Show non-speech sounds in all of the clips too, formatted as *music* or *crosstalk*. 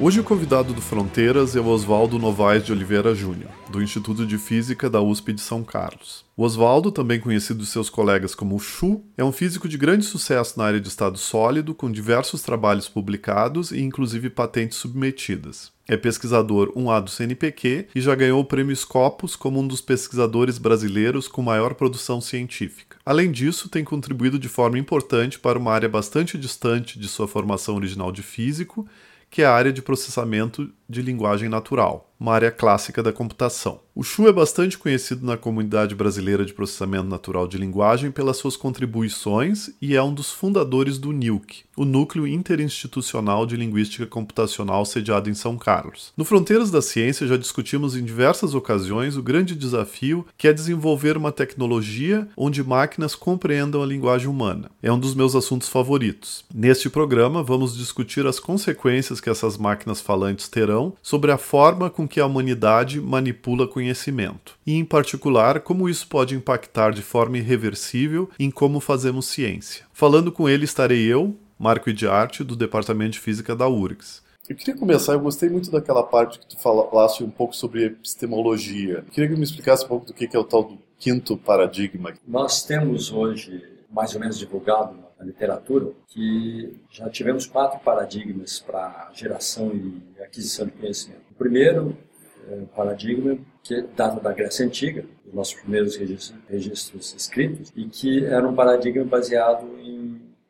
Hoje o convidado do Fronteiras é o Oswaldo Novaes de Oliveira Júnior, do Instituto de Física da USP de São Carlos. O Oswaldo, também conhecido dos seus colegas como Chu, é um físico de grande sucesso na área de estado sólido, com diversos trabalhos publicados e inclusive patentes submetidas. É pesquisador 1A do CNPq e já ganhou o prêmio Scopus como um dos pesquisadores brasileiros com maior produção científica. Além disso, tem contribuído de forma importante para uma área bastante distante de sua formação original de físico, que é a área de processamento de linguagem natural, uma área clássica da computação. O Chu é bastante conhecido na comunidade brasileira de processamento natural de linguagem pelas suas contribuições e é um dos fundadores do NILC, o Núcleo Interinstitucional de Linguística Computacional sediado em São Carlos. No Fronteiras da Ciência já discutimos em diversas ocasiões o grande desafio que é desenvolver uma tecnologia onde máquinas compreendam a linguagem humana. É um dos meus assuntos favoritos. Neste programa vamos discutir as consequências que essas máquinas falantes terão sobre a forma com que a humanidade manipula conhecimento e, em particular, como isso pode impactar de forma irreversível em como fazemos ciência. Falando com ele estarei eu, Marco Idiarte, do Departamento de Física da URGS. Eu queria começar, eu gostei muito daquela parte que tu falasse um pouco sobre epistemologia. Eu queria que me explicasse um pouco do que é o tal do quinto paradigma. Nós temos hoje, mais ou menos divulgado na literatura, que já tivemos quatro paradigmas para geração e aquisição de conhecimento. O primeiro é paradigma que data da Grécia Antiga, os nossos primeiros registros, registros escritos, e que era um paradigma baseado em,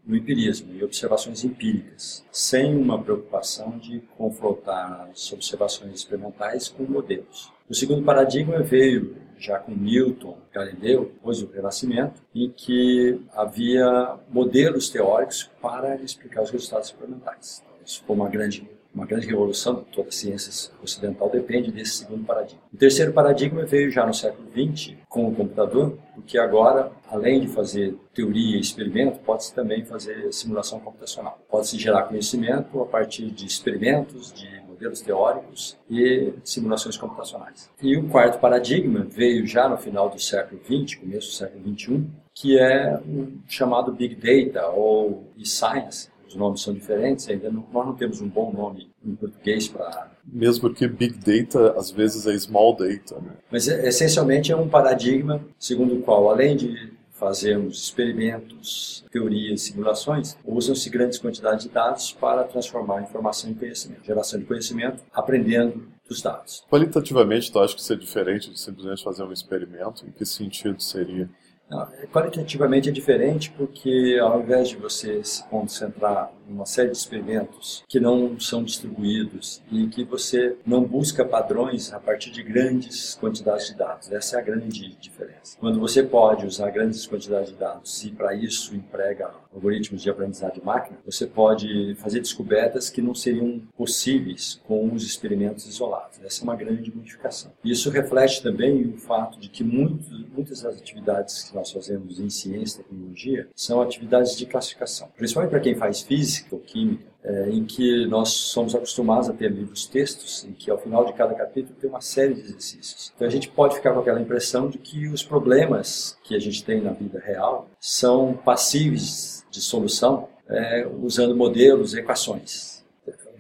no empirismo, em observações empíricas, sem uma preocupação de confrontar as observações experimentais com modelos. O segundo paradigma veio já com Newton, Galileu, depois do Renascimento, em que havia modelos teóricos para explicar os resultados experimentais. Então, isso foi uma grande uma grande revolução de toda a ciência ocidental depende desse segundo paradigma. O terceiro paradigma veio já no século XX com o computador, porque agora, além de fazer teoria e experimento, pode-se também fazer simulação computacional. Pode-se gerar conhecimento a partir de experimentos, de modelos teóricos e simulações computacionais. E o quarto paradigma veio já no final do século XX, começo do século XXI, que é o chamado Big Data ou e-Science, os nomes são diferentes, ainda não, nós não temos um bom nome em português para. Mesmo porque Big Data às vezes é Small Data. Né? Mas é, essencialmente é um paradigma segundo o qual, além de fazermos experimentos, teorias, simulações, usam-se grandes quantidades de dados para transformar a informação em conhecimento, geração de conhecimento, aprendendo dos dados. Qualitativamente, tu acha que isso é diferente de simplesmente fazer um experimento? Em que sentido seria? Não, qualitativamente é diferente porque ao invés de você se concentrar uma série de experimentos que não são distribuídos e que você não busca padrões a partir de grandes quantidades de dados, essa é a grande diferença. Quando você pode usar grandes quantidades de dados e para isso emprega algoritmos de aprendizagem de máquina, você pode fazer descobertas que não seriam possíveis com os experimentos isolados. Essa é uma grande modificação. Isso reflete também o fato de que muitas das atividades que nós fazemos em ciência e tecnologia são atividades de classificação. Principalmente para quem faz física ou química, é, em que nós somos acostumados a ter livros textos, em que ao final de cada capítulo tem uma série de exercícios. Então a gente pode ficar com aquela impressão de que os problemas que a gente tem na vida real são passíveis de solução é, usando modelos, equações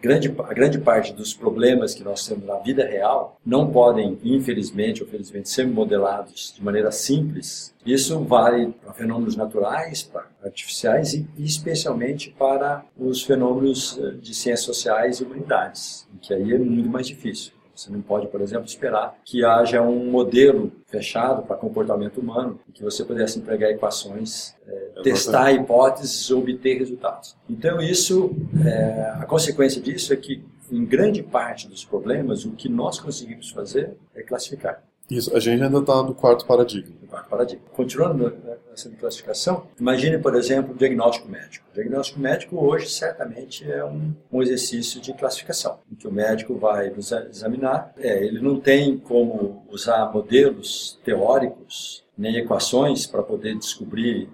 grande, a grande parte dos problemas que nós temos na vida real não podem, infelizmente ou felizmente, ser modelados de maneira simples. Isso vale para fenômenos naturais, para artificiais e especialmente para os fenômenos eh, de ciências sociais e humanidades, que aí é muito mais difícil. Você não pode, por exemplo, esperar que haja um modelo fechado para comportamento humano em que você pudesse empregar equações, é, testar hipóteses, obter resultados. Então isso, é, a consequência disso é que em grande parte dos problemas o que nós conseguimos fazer é classificar. Isso, a gente ainda está no quarto paradigma. Quarto paradigma. Continuando nessa classificação, imagine, por exemplo, o diagnóstico médico. O diagnóstico médico hoje certamente é um, um exercício de classificação, em que o médico vai nos examinar. É, ele não tem como usar modelos teóricos nem equações para poder descobrir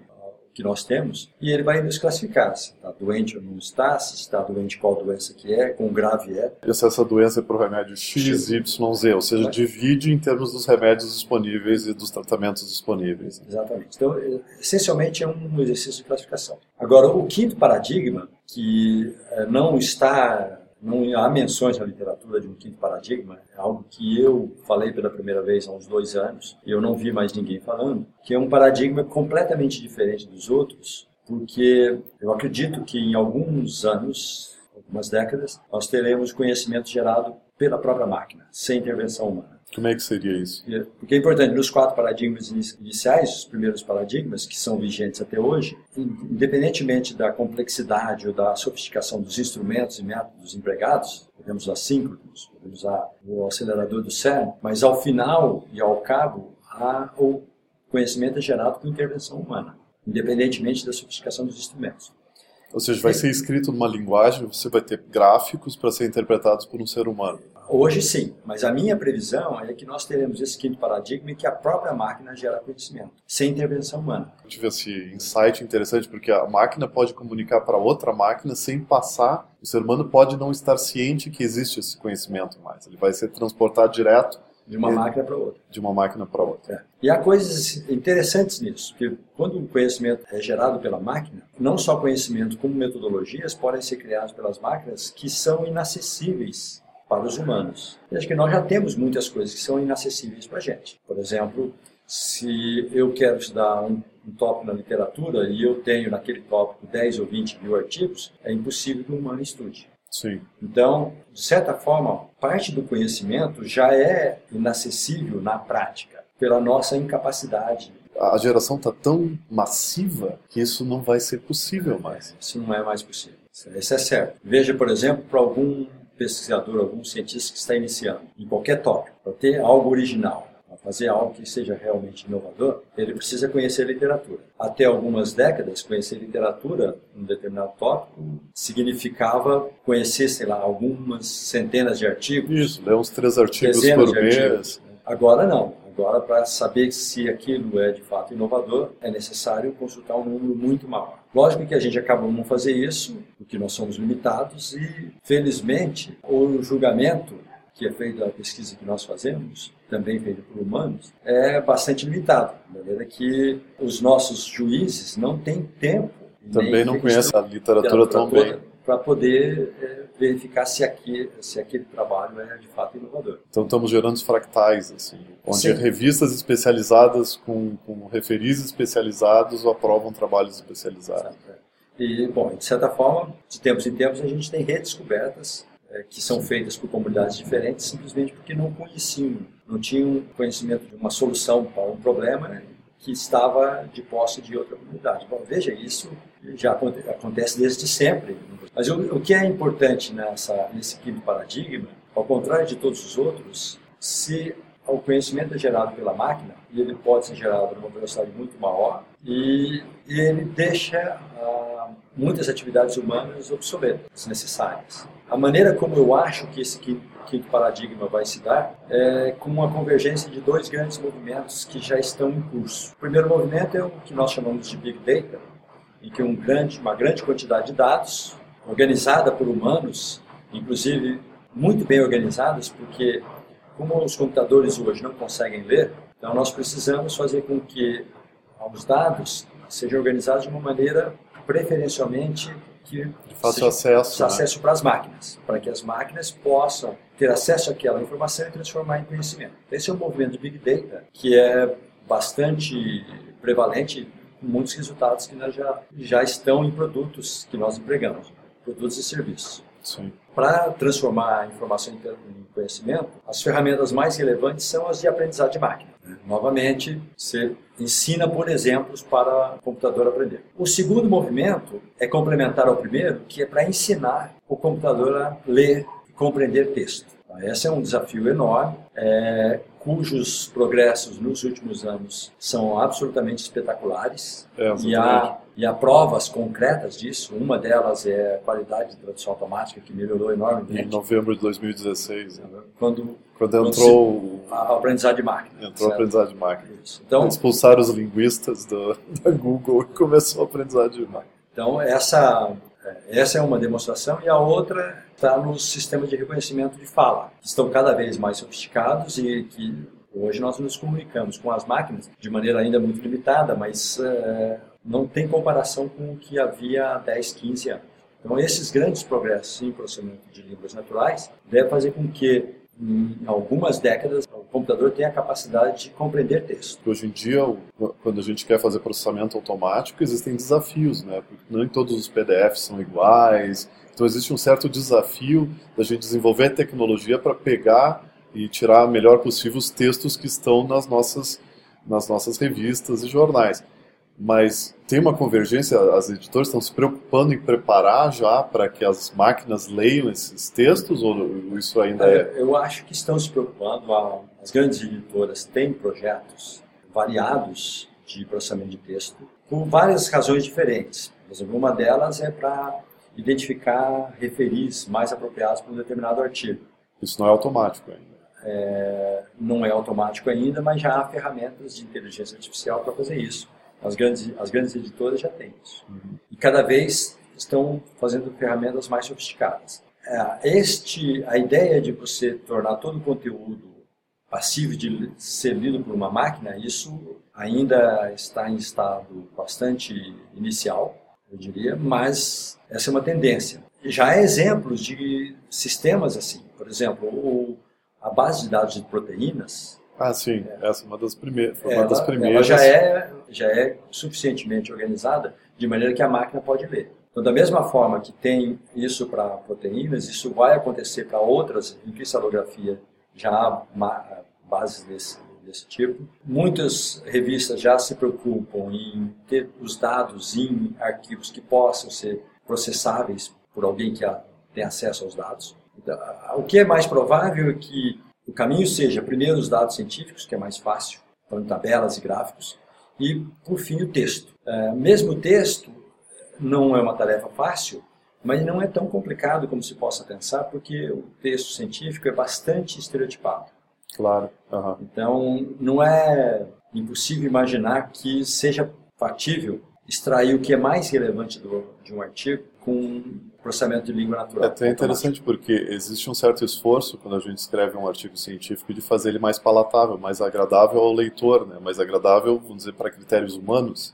que nós temos e ele vai nos classificar se está doente ou não está, se está doente qual doença que é, quão grave é. E se essa doença é para o remédio X, Y, Z, ou seja, divide em termos dos remédios disponíveis e dos tratamentos disponíveis. Exatamente. Então, essencialmente é um exercício de classificação. Agora, o quinto paradigma, que eh, não está não há menções na literatura de um quinto paradigma, é algo que eu falei pela primeira vez há uns dois anos, e eu não vi mais ninguém falando, que é um paradigma completamente diferente dos outros, porque eu acredito que em alguns anos, algumas décadas, nós teremos conhecimento gerado pela própria máquina, sem intervenção humana. Como é que seria isso? Porque é importante, nos quatro paradigmas iniciais, os primeiros paradigmas, que são vigentes até hoje, independentemente da complexidade ou da sofisticação dos instrumentos e métodos empregados, podemos usar síncronos, podemos usar o acelerador do CERN, mas ao final e ao cabo, há o conhecimento é gerado com intervenção humana, independentemente da sofisticação dos instrumentos. Ou seja, vai ser escrito numa linguagem, você vai ter gráficos para ser interpretados por um ser humano. Hoje sim, mas a minha previsão é que nós teremos esse quinto paradigma e que a própria máquina gera conhecimento, sem intervenção humana. Eu tive esse insight interessante porque a máquina pode comunicar para outra máquina sem passar, o ser humano pode não estar ciente que existe esse conhecimento mais, ele vai ser transportado direto de uma máquina para outra. De uma máquina para outra. É. E há coisas interessantes nisso, porque quando o conhecimento é gerado pela máquina, não só conhecimento como metodologias podem ser criados pelas máquinas que são inacessíveis para os humanos. E acho que nós já temos muitas coisas que são inacessíveis para a gente. Por exemplo, se eu quero estudar um, um, tópico na literatura e eu tenho naquele tópico 10 ou 20 mil artigos, é impossível que um humano estude. Sim. Então, de certa forma, parte do conhecimento já é inacessível na prática, pela nossa incapacidade. A geração está tão massiva que isso não vai ser possível mais. Isso não é mais possível. Isso é certo. Veja, por exemplo, para algum pesquisador, algum cientista que está iniciando em qualquer tópico, para ter algo original, para fazer algo que seja realmente inovador, ele precisa conhecer literatura. Até algumas décadas, conhecer literatura em um determinado tópico significava conhecer, sei lá, algumas centenas de artigos. Isso, ler uns três artigos por mês. Agora não. Agora, para saber se aquilo é de fato inovador, é necessário consultar um número muito maior. Lógico que a gente acaba não fazer isso, porque nós somos limitados e, felizmente, o julgamento que é feito da pesquisa que nós fazemos, também feito por humanos, é bastante limitado. De maneira que os nossos juízes não têm tempo. Também não conhecem a literatura tão bem para poder é, verificar se aquele, se aquele trabalho é de fato inovador. Então estamos gerando os fractais, assim, onde Sim. revistas especializadas com, com referis especializados aprovam trabalhos especializados. É. E, bom, de certa forma, de tempos em tempos a gente tem redescobertas é, que são feitas por comunidades diferentes simplesmente porque não conheciam, não tinham conhecimento de uma solução para um problema né, que estava de posse de outra comunidade. Bom, veja, isso já acontece desde sempre. Mas o, o que é importante nessa, nesse quinto paradigma, ao contrário de todos os outros, se o conhecimento é gerado pela máquina, e ele pode ser gerado numa velocidade muito maior, e, e ele deixa ah, muitas atividades humanas obsoletas, desnecessárias. A maneira como eu acho que esse quinto paradigma vai se dar é com uma convergência de dois grandes movimentos que já estão em curso. O primeiro movimento é o que nós chamamos de Big Data, em que um grande, uma grande quantidade de dados, organizada por humanos, inclusive muito bem organizadas, porque como os computadores hoje não conseguem ler, então nós precisamos fazer com que os dados sejam organizados de uma maneira preferencialmente que de fácil acesso, né? acesso para as máquinas, para que as máquinas possam ter acesso àquela informação e transformar em conhecimento. Esse é um movimento de Big Data que é bastante prevalente, com muitos resultados que já, já estão em produtos que nós empregamos, produtos e serviços. Para transformar a informação em conhecimento, as ferramentas mais relevantes são as de aprendizado de máquina. Novamente, você ensina por exemplos para o computador aprender. O segundo movimento é complementar ao primeiro, que é para ensinar o computador a ler e compreender texto. Então, esse é um desafio enorme, é, cujos progressos nos últimos anos são absolutamente espetaculares. É, e há E há provas concretas disso. Uma delas é a qualidade de tradução automática, que melhorou enormemente. Em novembro de 2016, né? quando, quando entrou quando a aprendizagem de máquina. Entrou certo? a aprendizagem de máquina. Isso. Então, Expulsaram os linguistas do, *laughs* da Google e começou a aprendizagem de máquina. Então, essa, essa é uma demonstração, e a outra está nos sistemas de reconhecimento de fala, que estão cada vez mais sofisticados e que hoje nós nos comunicamos com as máquinas de maneira ainda muito limitada, mas é, não tem comparação com o que havia há 10, 15 anos. Então, esses grandes progressos em processamento de línguas naturais devem fazer com que, em algumas décadas, o computador tenha a capacidade de compreender texto. Hoje em dia, quando a gente quer fazer processamento automático, existem desafios, né? Porque nem todos os PDFs são iguais. Então, existe um certo desafio da gente desenvolver tecnologia para pegar e tirar melhor possível os textos que estão nas nossas, nas nossas revistas e jornais. Mas tem uma convergência, as editoras estão se preocupando em preparar já para que as máquinas leiam esses textos ou isso ainda é? Eu acho que estão se preocupando. As grandes editoras têm projetos variados de processamento de texto por várias razões diferentes. Por exemplo, uma delas é para identificar referis mais apropriados para um determinado artigo. Isso não é automático ainda. É, não é automático ainda, mas já há ferramentas de inteligência artificial para fazer isso. As grandes, as grandes editoras já têm isso. Uhum. E cada vez estão fazendo ferramentas mais sofisticadas. É, este, a ideia de você tornar todo o conteúdo passivo de ser lido por uma máquina, isso ainda está em estado bastante inicial, eu diria, mas essa é uma tendência. Já há exemplos de sistemas assim. Por exemplo, a base de dados de proteínas. Ah, sim. É. Essa é uma das, primeiras, foi ela, uma das primeiras. Ela já é, já é suficientemente organizada de maneira que a máquina pode ler. Então, da mesma forma que tem isso para proteínas, isso vai acontecer para outras, em cristalografia já há bases desse, desse tipo. Muitas revistas já se preocupam em ter os dados em arquivos que possam ser processáveis por alguém que tem acesso aos dados. Então, o que é mais provável é que o caminho seja primeiro os dados científicos, que é mais fácil, então tabelas e gráficos, e por fim o texto. É, mesmo o texto não é uma tarefa fácil, mas não é tão complicado como se possa pensar, porque o texto científico é bastante estereotipado. Claro. Uhum. Então, não é impossível imaginar que seja factível extrair o que é mais relevante do, de um artigo com processamento de língua natural. É até interessante porque existe um certo esforço quando a gente escreve um artigo científico de fazer ele mais palatável, mais agradável ao leitor, né? mais agradável, vamos dizer, para critérios humanos.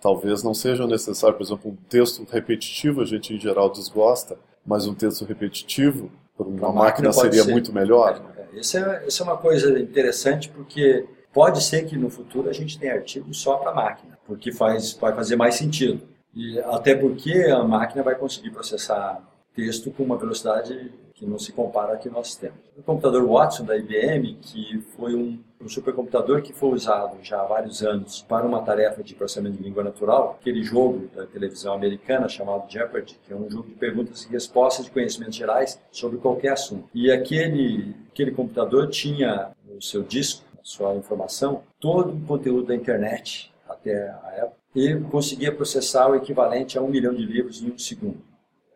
Talvez não seja necessário, por exemplo, um texto repetitivo a gente em geral desgosta, mas um texto repetitivo por uma máquina, máquina seria ser. muito melhor. É, isso, é, isso é uma coisa interessante porque pode ser que no futuro a gente tenha artigos só para máquina, porque faz, vai fazer mais sentido. E até porque a máquina vai conseguir processar texto com uma velocidade que não se compara a que nós temos. O computador Watson da IBM, que foi um, um supercomputador que foi usado já há vários anos para uma tarefa de processamento de língua natural, aquele jogo da televisão americana chamado Jeopardy, que é um jogo de perguntas e respostas de conhecimentos gerais sobre qualquer assunto. E aquele, aquele computador tinha no seu disco, a sua informação, todo o conteúdo da internet até a época, e conseguia processar o equivalente a um milhão de livros em um segundo.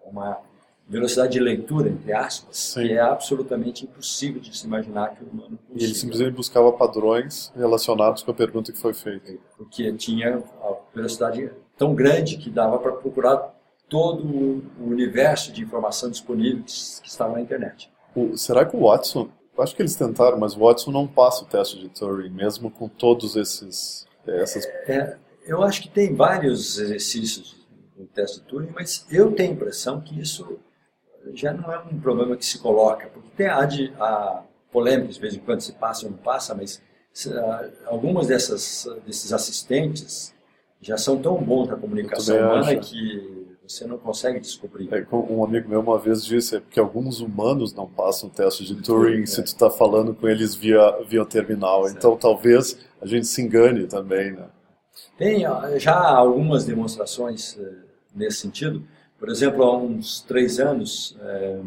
Uma velocidade de leitura, entre aspas, Sim. que é absolutamente impossível de se imaginar que o humano consiga. E ele simplesmente buscava padrões relacionados com a pergunta que foi feita. Porque tinha a velocidade tão grande que dava para procurar todo o universo de informação disponível que estava na internet. O, será que o Watson, acho que eles tentaram, mas o Watson não passa o teste de Turing, mesmo com todos esses... Essas... É, eu acho que tem vários exercícios no teste de Turing, mas eu tenho a impressão que isso já não é um problema que se coloca, porque tem a, a polêmica, de vez em quando se passa ou não passa, mas algumas dessas, desses assistentes já são tão bons na comunicação humana que você não consegue descobrir. É, um amigo meu uma vez disse é que alguns humanos não passam o teste de Turing é. se tu está falando com eles via, via terminal. Certo. Então talvez a gente se engane também, né? Tem já algumas demonstrações eh, nesse sentido. Por exemplo, há uns três anos, é,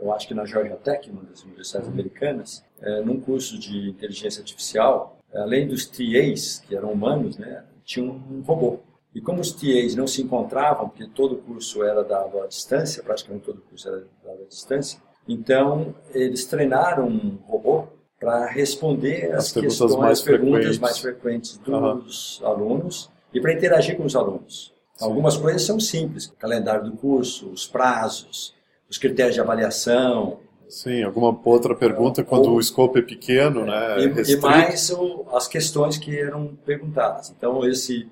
eu acho que na Georgia Tech, uma das universidades americanas, é, num curso de inteligência artificial, além dos TAs, que eram humanos, né, tinha um robô. E como os TAs não se encontravam, porque todo o curso era dado à distância, praticamente todo o curso era dado à distância, então eles treinaram um robô para responder as, as perguntas, questões, mais, perguntas frequentes. mais frequentes dos uhum. alunos e para interagir com os alunos. Sim. Algumas coisas são simples, o calendário do curso, os prazos, os critérios de avaliação. Sim, alguma outra pergunta quando Ou, o escopo é pequeno, é, né? E, e mais o, as questões que eram perguntadas. Então esse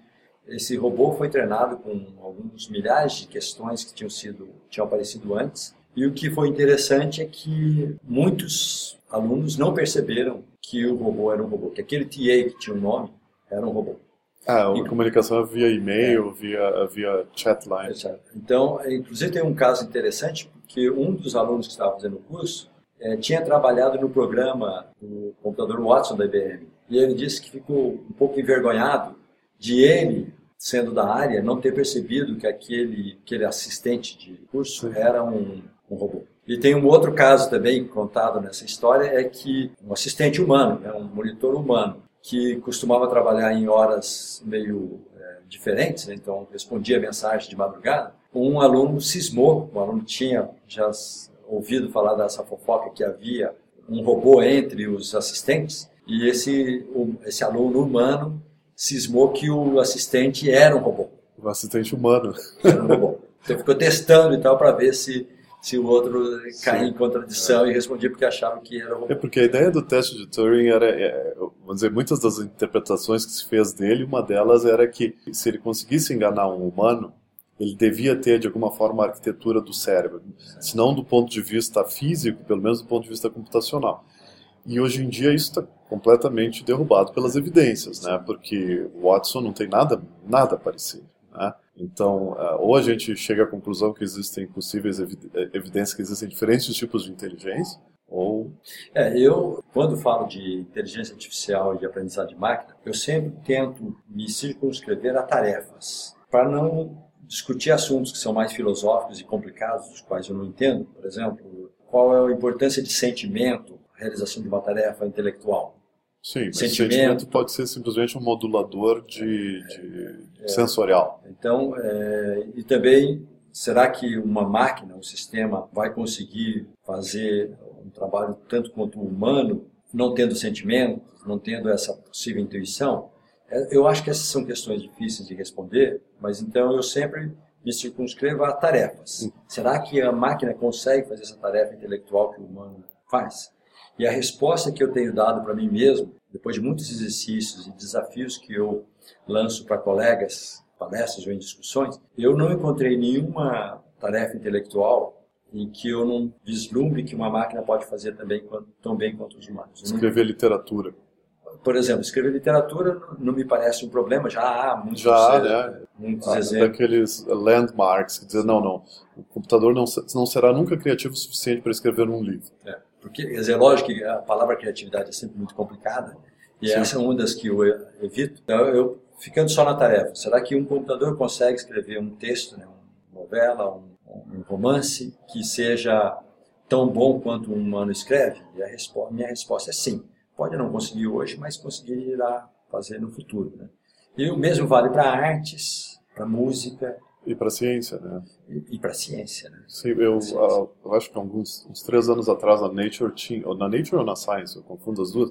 esse robô foi treinado com alguns milhares de questões que tinham sido tinham aparecido antes. E o que foi interessante é que muitos alunos não perceberam que o robô era um robô, que aquele TA que tinha um nome era um robô. Ah, a comunicação via e-mail, é. via, via chatline. Então, inclusive tem um caso interessante, porque um dos alunos que estava fazendo o curso é, tinha trabalhado no programa do computador Watson da IBM. E ele disse que ficou um pouco envergonhado de ele, sendo da área, não ter percebido que aquele, aquele assistente de curso era um, um robô. E tem um outro caso também contado nessa história, é que um assistente humano, né, um monitor humano, que costumava trabalhar em horas meio é, diferentes, né? então respondia mensagem de madrugada, um aluno cismou, o aluno tinha já ouvido falar dessa fofoca que havia um robô entre os assistentes, e esse, esse aluno humano cismou que o assistente era um robô. O assistente humano. Era um robô. Então ficou testando e tal para ver se se o outro caía em contradição é. e respondia porque achava que era É porque a ideia do teste de Turing era, é, vamos dizer, muitas das interpretações que se fez dele, uma delas era que se ele conseguisse enganar um humano, ele devia ter de alguma forma a arquitetura do cérebro, se não do ponto de vista físico, pelo menos do ponto de vista computacional. E hoje em dia isso está completamente derrubado pelas evidências, né? Porque o Watson não tem nada, nada parecido, né? Então, uh, ou a gente chega à conclusão que existem possíveis eh, evidências que existem diferentes tipos de inteligência, ou... É, eu, quando falo de inteligência artificial e de aprendizagem de máquina, eu sempre tento me circunscrever a tarefas, para não discutir assuntos que são mais filosóficos e complicados, dos quais eu não entendo, por exemplo, qual é a importância de sentimento, realização de uma tarefa intelectual. Sim, mas sentimento, sentimento pode ser simplesmente um modulador de, de é, sensorial. Então, é, e também, será que uma máquina, um sistema, vai conseguir fazer um trabalho tanto quanto o humano, não tendo sentimentos, não tendo essa possível intuição? É, eu acho que essas são questões difíceis de responder, mas então eu sempre me circunscrevo a tarefas. Será que a máquina consegue fazer essa tarefa intelectual que o humano faz? E a resposta que eu tenho dado para mim mesmo, depois de muitos exercícios e desafios que eu lanço para colegas, palestras ou em discussões, eu não encontrei nenhuma tarefa intelectual em que eu não vislumbre que uma máquina pode fazer também tão bem quanto os humanos. Escrever literatura. Por exemplo, escrever literatura não me parece um problema, já há muitos, já, né? muitos ah, exemplos. Daqueles landmarks que dizem, não, não, o computador não, não será nunca criativo o suficiente para escrever um livro. É. Porque, quer dizer, é lógico que a palavra criatividade é sempre muito complicada, e Sim. essa é uma das que eu evito. Então, eu, ficando só na tarefa, será que um computador consegue escrever um texto, né, uma novela, um, um romance, que seja tão bom quanto um humano escreve? E a resposta, minha resposta é sim. Pode não conseguir hoje, mas conseguirá fazer no futuro. Né? E o mesmo vale para artes, para música, e para a ciência, né? E, e para a ciência, né? Sim, eu, uh, eu acho que alguns uns três anos atrás na Nature tinha, ou na Nature ou na Science, eu confundo as duas,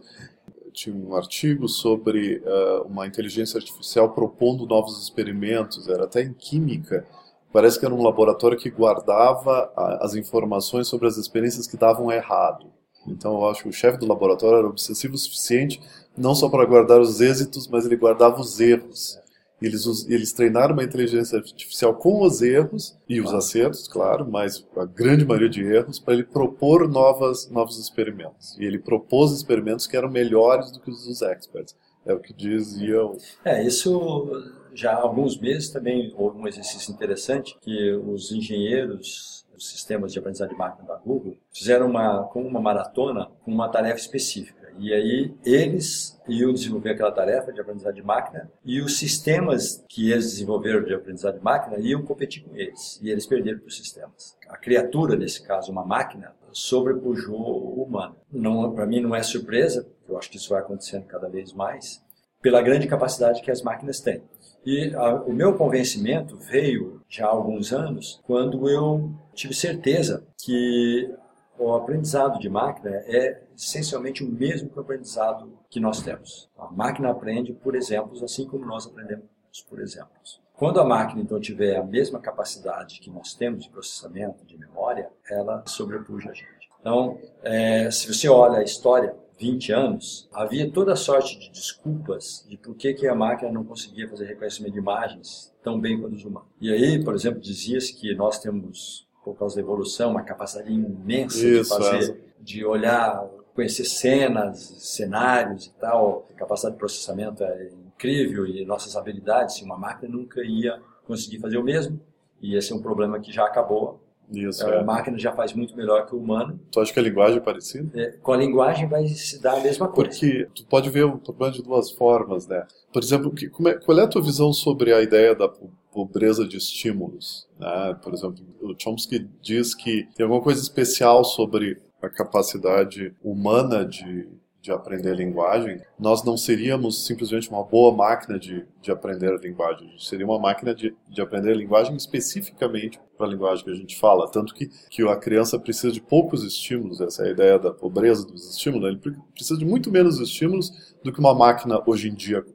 tinha um artigo sobre uh, uma inteligência artificial propondo novos experimentos, era até em química. Parece que era um laboratório que guardava as informações sobre as experiências que davam errado. Então eu acho que o chefe do laboratório era obsessivo o suficiente não só para guardar os êxitos, mas ele guardava os erros. Eles, eles treinaram uma inteligência artificial com os erros e os acertos, claro, mas a grande maioria de erros, para ele propor novas, novos experimentos. E ele propôs experimentos que eram melhores do que os dos experts. É o que diziam. É, isso já há alguns meses também houve um exercício interessante que os engenheiros dos sistemas de aprendizagem de máquina da Google fizeram uma, com uma maratona com uma tarefa específica. E aí eles iam desenvolver aquela tarefa de aprendizagem de máquina e os sistemas que eles desenvolveram de aprendizagem de máquina iam competir com eles. E eles perderam para os sistemas. A criatura, nesse caso, uma máquina, sobrepujou o humano. Não, para mim não é surpresa, eu acho que isso vai acontecendo cada vez mais, pela grande capacidade que as máquinas têm. E a, o meu convencimento veio já há alguns anos, quando eu tive certeza que o aprendizado de máquina é essencialmente o mesmo que o aprendizado que nós temos. A máquina aprende por exemplos, assim como nós aprendemos por exemplos. Quando a máquina então tiver a mesma capacidade que nós temos de processamento, de memória, ela sobrepuja a gente. Então, é, se você olha a história 20 anos, havia toda sorte de desculpas de por que, que a máquina não conseguia fazer reconhecimento de imagens tão bem quanto os humanos. E aí, por exemplo, dizia-se que nós temos, por causa da evolução, uma capacidade imensa Isso, de fazer, é. de olhar, conhecer cenas, cenários e tal. A capacidade de processamento é incrível e nossas habilidades, uma máquina nunca ia conseguir fazer o mesmo. E esse é um problema que já acabou isso, a é. máquina já faz muito melhor que o humano. Tu acha que a linguagem é parecida? É, com a linguagem vai se dar a mesma coisa. Porque tu pode ver o problema de duas formas, né? Por exemplo, que, é, qual é a tua visão sobre a ideia da pobreza de estímulos? Né? Por exemplo, o Chomsky diz que tem alguma coisa especial sobre a capacidade humana de de aprender linguagem, nós não seríamos simplesmente uma boa máquina de, de aprender a linguagem. A gente seria uma máquina de, de aprender a linguagem especificamente para a linguagem que a gente fala. Tanto que, que a criança precisa de poucos estímulos, essa é a ideia da pobreza dos estímulos. Ele precisa de muito menos estímulos do que uma máquina hoje em dia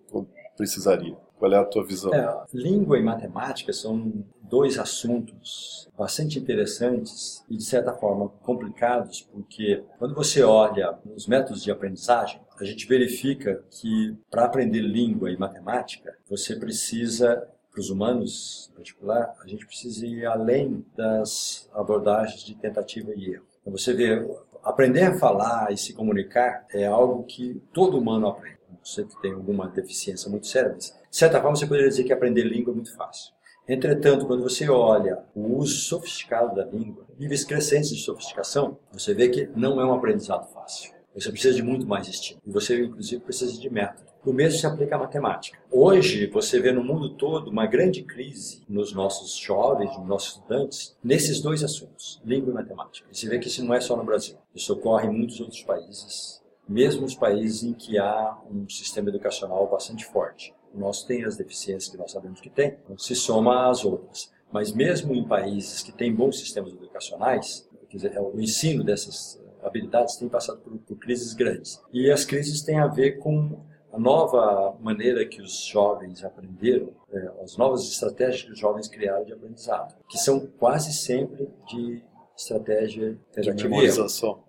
precisaria. Qual é a tua visão? É, língua e matemática são dois assuntos bastante interessantes e, de certa forma, complicados, porque quando você olha os métodos de aprendizagem, a gente verifica que para aprender língua e matemática, você precisa, para os humanos em particular, a gente precisa ir além das abordagens de tentativa e erro. Então, você vê, aprender a falar e se comunicar é algo que todo humano aprende. Você que tem alguma deficiência muito séria, mas, de certa forma, você poderia dizer que aprender língua é muito fácil. Entretanto, quando você olha o uso sofisticado da língua, níveis crescentes de sofisticação, você vê que não é um aprendizado fácil. Você precisa de muito mais estímulo. E você, inclusive, precisa de método. O mesmo se aplica à matemática. Hoje, você vê no mundo todo uma grande crise nos nossos jovens, nos nossos estudantes, nesses dois assuntos, língua e matemática. E você vê que isso não é só no Brasil. Isso ocorre em muitos outros países, mesmo nos países em que há um sistema educacional bastante forte. Nosso tem as deficiências que nós sabemos que tem, se soma às outras. Mas mesmo em países que têm bons sistemas educacionais, dizer, o ensino dessas habilidades tem passado por, por crises grandes. E as crises têm a ver com a nova maneira que os jovens aprenderam, é, as novas estratégias que os jovens criaram de aprendizado, que são quase sempre de estratégia tentativa e erro.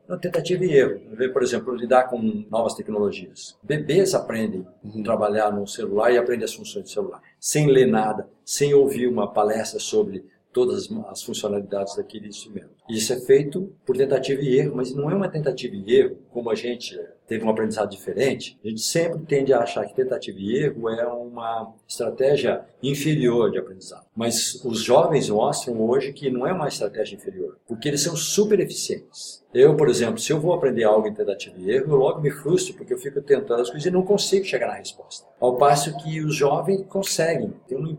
Não, tentativa e erro. Por exemplo, lidar com novas tecnologias. Bebês aprendem uhum. a trabalhar no celular e aprendem as funções do celular, sem ler nada, sem ouvir uma palestra sobre todas as funcionalidades daquele instrumento. Isso é feito por tentativa e erro, mas não é uma tentativa e erro como a gente teve um aprendizado diferente. A gente sempre tende a achar que tentativa e erro é uma estratégia inferior de aprendizado. Mas os jovens mostram hoje que não é uma estratégia inferior, porque eles são super eficientes. Eu, por exemplo, se eu vou aprender algo em tentativa e erro, eu logo me frustro porque eu fico tentando as coisas e não consigo chegar na resposta. Ao passo que os jovens conseguem,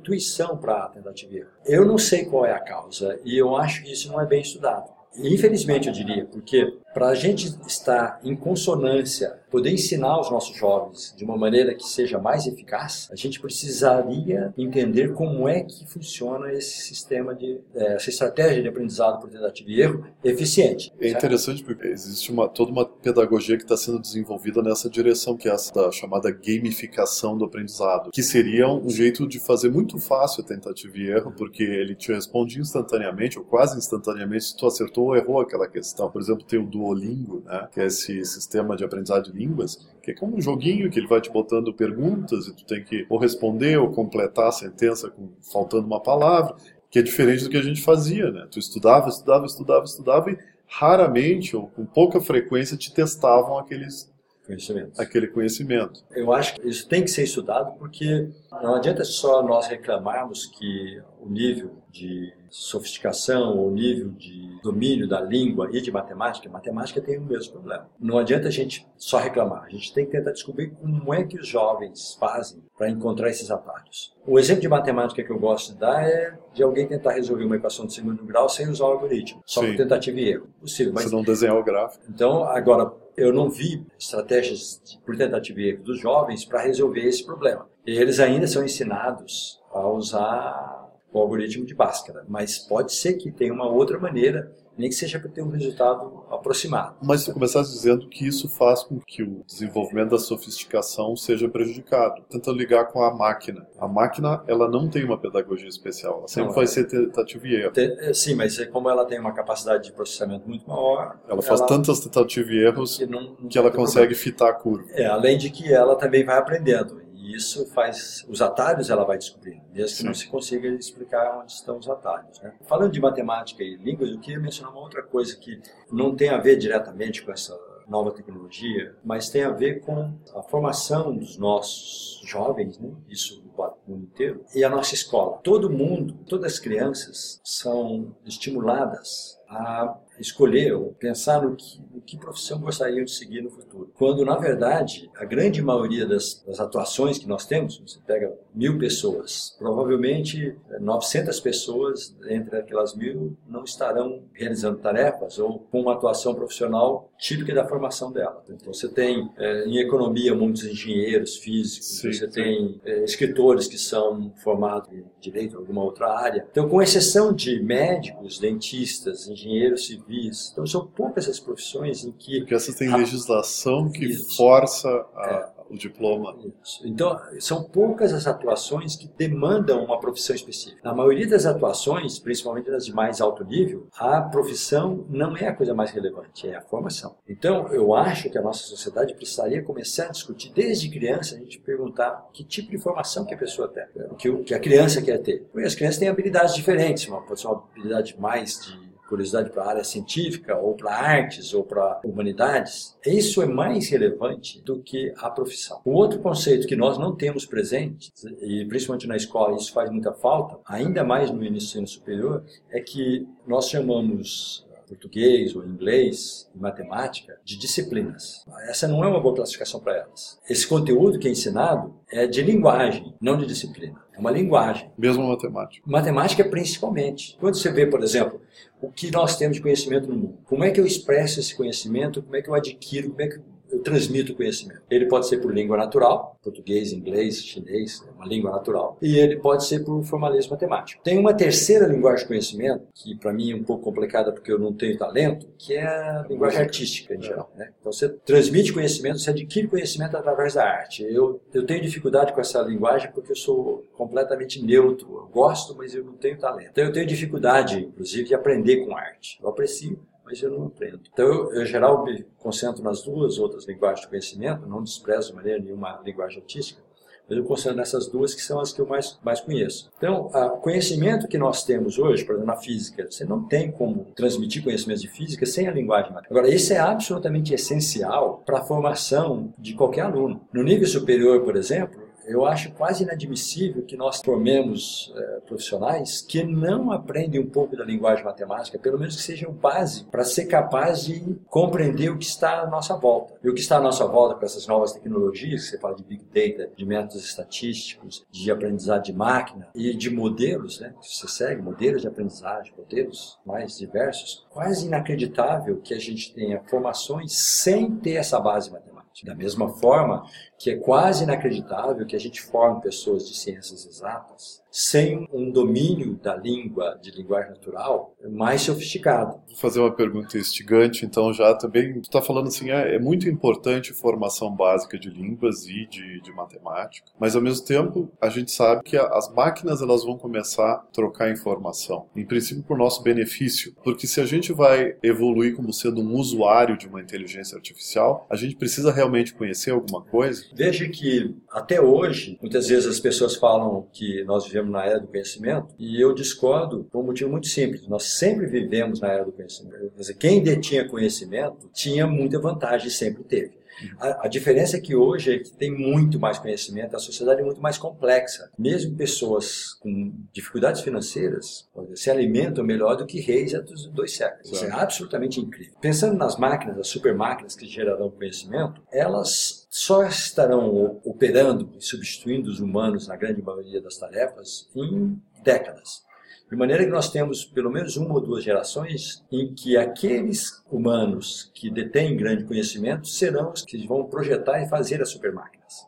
intuição para a tentativa erro. Eu não sei qual é a causa e eu acho que isso não é bem estudado. Infelizmente, eu diria, porque para a gente estar em consonância, poder ensinar os nossos jovens de uma maneira que seja mais eficaz, a gente precisaria entender como é que funciona esse sistema de é, essa estratégia de aprendizado por tentativa e erro eficiente. É interessante porque existe uma, toda uma pedagogia que está sendo desenvolvida nessa direção, que é essa da chamada gamificação do aprendizado, que seria um jeito de fazer muito fácil a tentativa e erro, porque ele te responde instantaneamente ou quase instantaneamente se tu acertou ou errou aquela questão. Por exemplo, tem o Duolingo, né, que é esse sistema de aprendizado de línguas, que é como um joguinho que ele vai te botando perguntas e tu tem que ou responder ou completar a sentença com, faltando uma palavra, que é diferente do que a gente fazia, né? Tu estudava, estudava, estudava, estudava e raramente ou com pouca frequência te testavam aqueles conhecimento. aquele conhecimento. Eu acho que isso tem que ser estudado porque não adianta só nós reclamarmos que o nível de sofisticação, o nível de domínio da língua e de matemática, matemática tem o mesmo problema. Não adianta a gente só reclamar, a gente tem que tentar descobrir como é que os jovens fazem para encontrar esses atalhos. O exemplo de matemática que eu gosto de dar é de alguém tentar resolver uma equação de segundo grau sem usar o algoritmo, só Sim. por tentativa e erro. Possível, mas... Você não desenhar o gráfico. Então, agora, eu não vi estratégias por tentativa e erro dos jovens para resolver esse problema. Eles ainda são ensinados a usar o algoritmo de Bhaskara, mas pode ser que tenha uma outra maneira nem que seja para ter um resultado aproximado. Mas você começasse dizendo que isso faz com que o desenvolvimento da sofisticação seja prejudicado. Tentando ligar com a máquina. A máquina, ela não tem uma pedagogia especial. Ela sempre não, vai é. ser tentativa e erro. É, sim, mas é como ela tem uma capacidade de processamento muito maior... Ela faz ela, tantas tentativas e erros que, não, não que ela consegue problema. fitar a curva. É, além de que ela também vai aprendendo isso faz os atalhos ela vai descobrindo, mesmo que Sim. não se consiga explicar onde estão os atalhos. Né? Falando de matemática e línguas, eu queria mencionar uma outra coisa que não tem a ver diretamente com essa nova tecnologia, mas tem a ver com a formação dos nossos jovens, né? isso no mundo inteiro, e a nossa escola. Todo mundo, todas as crianças são estimuladas a escolher ou pensar no que, no que profissão gostariam de seguir no futuro. Quando, na verdade, a grande maioria das, das atuações que nós temos, você pega mil pessoas, provavelmente 900 pessoas entre aquelas mil não estarão realizando tarefas ou com uma atuação profissional típica da formação dela. Então, você tem é, em economia muitos engenheiros físicos, sim, você sim. tem é, escritores que são formados em direito ou alguma outra área. Então, com exceção de médicos, dentistas, engenheiros civis, civis. Então são poucas as profissões em que. Porque essas têm a... legislação que Isso. força a, é o diploma. Isso. Então, são poucas as atuações que demandam uma profissão específica. Na maioria das atuações, principalmente nas de mais alto nível, a profissão não é a coisa mais relevante, é a formação. Então, eu acho que a nossa sociedade precisaria começar a discutir desde criança, a gente perguntar que tipo de formação que a pessoa tem, o que a criança quer ter. Porque as crianças têm habilidades diferentes, uma, pode ser uma habilidade mais de curiosidade para a área científica, ou para artes, ou para humanidades, isso é mais relevante do que a profissão. O outro conceito que nós não temos presente, e principalmente na escola isso faz muita falta, ainda mais no ensino superior, é que nós chamamos português ou inglês matemática de disciplinas. Essa não é uma boa classificação para elas. Esse conteúdo que é ensinado é de linguagem, não de disciplina. É uma linguagem. Mesmo matemática. Matemática principalmente. Quando você vê, por exemplo, o que nós temos de conhecimento no mundo, como é que eu expresso esse conhecimento, como é que eu adquiro, como é que eu transmito conhecimento. Ele pode ser por língua natural, português, inglês, chinês, é uma língua natural, e ele pode ser por formalismo matemático. Tem uma terceira linguagem de conhecimento, que para mim é um pouco complicada porque eu não tenho talento, que é a linguagem artística em geral. Né? Então você transmite conhecimento, você adquire conhecimento através da arte. Eu, eu tenho dificuldade com essa linguagem porque eu sou completamente neutro. Eu gosto, mas eu não tenho talento. Então eu tenho dificuldade, inclusive, de aprender com arte. Eu aprecio, mas eu não aprendo. Então, eu, em geral, me concentro nas duas outras linguagens de conhecimento, não desprezo de maneira nenhuma a linguagem artística, mas eu concentro nessas duas que são as que eu mais, mais conheço. Então, o conhecimento que nós temos hoje, por exemplo, na física, você não tem como transmitir conhecimentos de física sem a linguagem matemática. Agora, isso é absolutamente essencial para a formação de qualquer aluno. No nível superior, por exemplo, eu acho quase inadmissível que nós formemos é, profissionais que não aprendem um pouco da linguagem matemática, pelo menos que seja o básico, para ser capaz de compreender o que está à nossa volta. E o que está à nossa volta com essas novas tecnologias, você fala de Big Data, de métodos estatísticos, de aprendizado de máquina e de modelos, né? Você segue modelos de aprendizagem, modelos mais diversos. Quase inacreditável que a gente tenha formações sem ter essa base matemática. Da mesma forma que é quase inacreditável que a gente forme pessoas de ciências exatas sem um domínio da língua, de linguagem natural, mais sofisticado. Vou fazer uma pergunta instigante, então já também, tu está falando assim, é, é, muito importante formação básica de línguas e de, de matemática, mas ao mesmo tempo a gente sabe que as máquinas elas vão começar a trocar informação, em princípio por nosso benefício, porque se a gente vai evoluir como sendo um usuário de uma inteligência artificial, a gente precisa realmente conhecer alguma coisa? Veja que até hoje, muitas vezes as pessoas falam que nós vivemos na era do conhecimento e eu discordo por um motivo muito simples. Nós sempre vivemos na era do conhecimento. Quer dizer, quem detinha conhecimento tinha muita vantagem, sempre teve. A, a, diferença é que hoje é que tem muito mais conhecimento, a sociedade é muito mais complexa. Mesmo pessoas com dificuldades financeiras se alimentam melhor do que reis há dos dois séculos. Isso é absolutamente incrível. Pensando nas máquinas, as super máquinas que gerarão conhecimento, elas só estarão operando e substituindo os humanos na grande maioria das tarefas em décadas. De maneira que nós temos pelo menos uma ou duas gerações em que aqueles humanos que detêm grande conhecimento serão os que vão projetar e fazer as supermáquinas.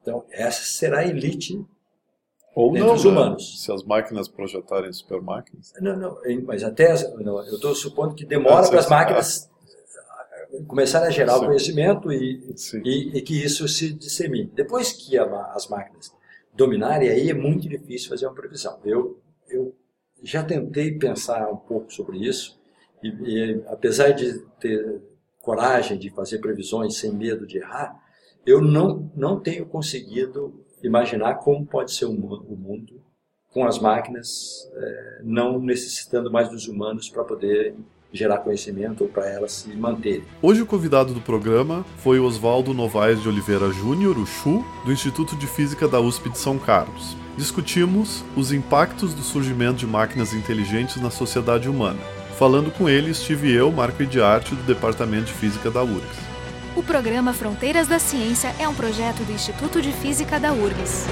Então, essa será a elite Ou entre não, os né? humanos. Se as máquinas projetarem super máquinas. Não, não, mas até as- não, eu estou supondo que demora para as máquinas começarem a gerar Sim. o conhecimento e, e, e que isso se dissemine. Depois que a as máquinas dominarem, aí é muito difícil fazer uma previsão. Eu, eu já tentei pensar um pouco sobre isso e, e apesar de ter coragem de fazer previsões sem medo de errar, eu não, não tenho conseguido imaginar como pode ser o mundo com as máquinas eh, não necessitando mais dos humanos para poder gerar conhecimento ou para elas se manterem. Hoje o convidado do programa foi Oswaldo Novaes de Oliveira Júnior, o Chu, do Instituto de Física da USP de São Carlos. Discutimos os impactos do surgimento de máquinas inteligentes na sociedade humana. Falando com ele estive eu, Marco Idiarte, do Departamento de Física da URGS. O programa Fronteiras da Ciência é um projeto do Instituto de Física da URGS.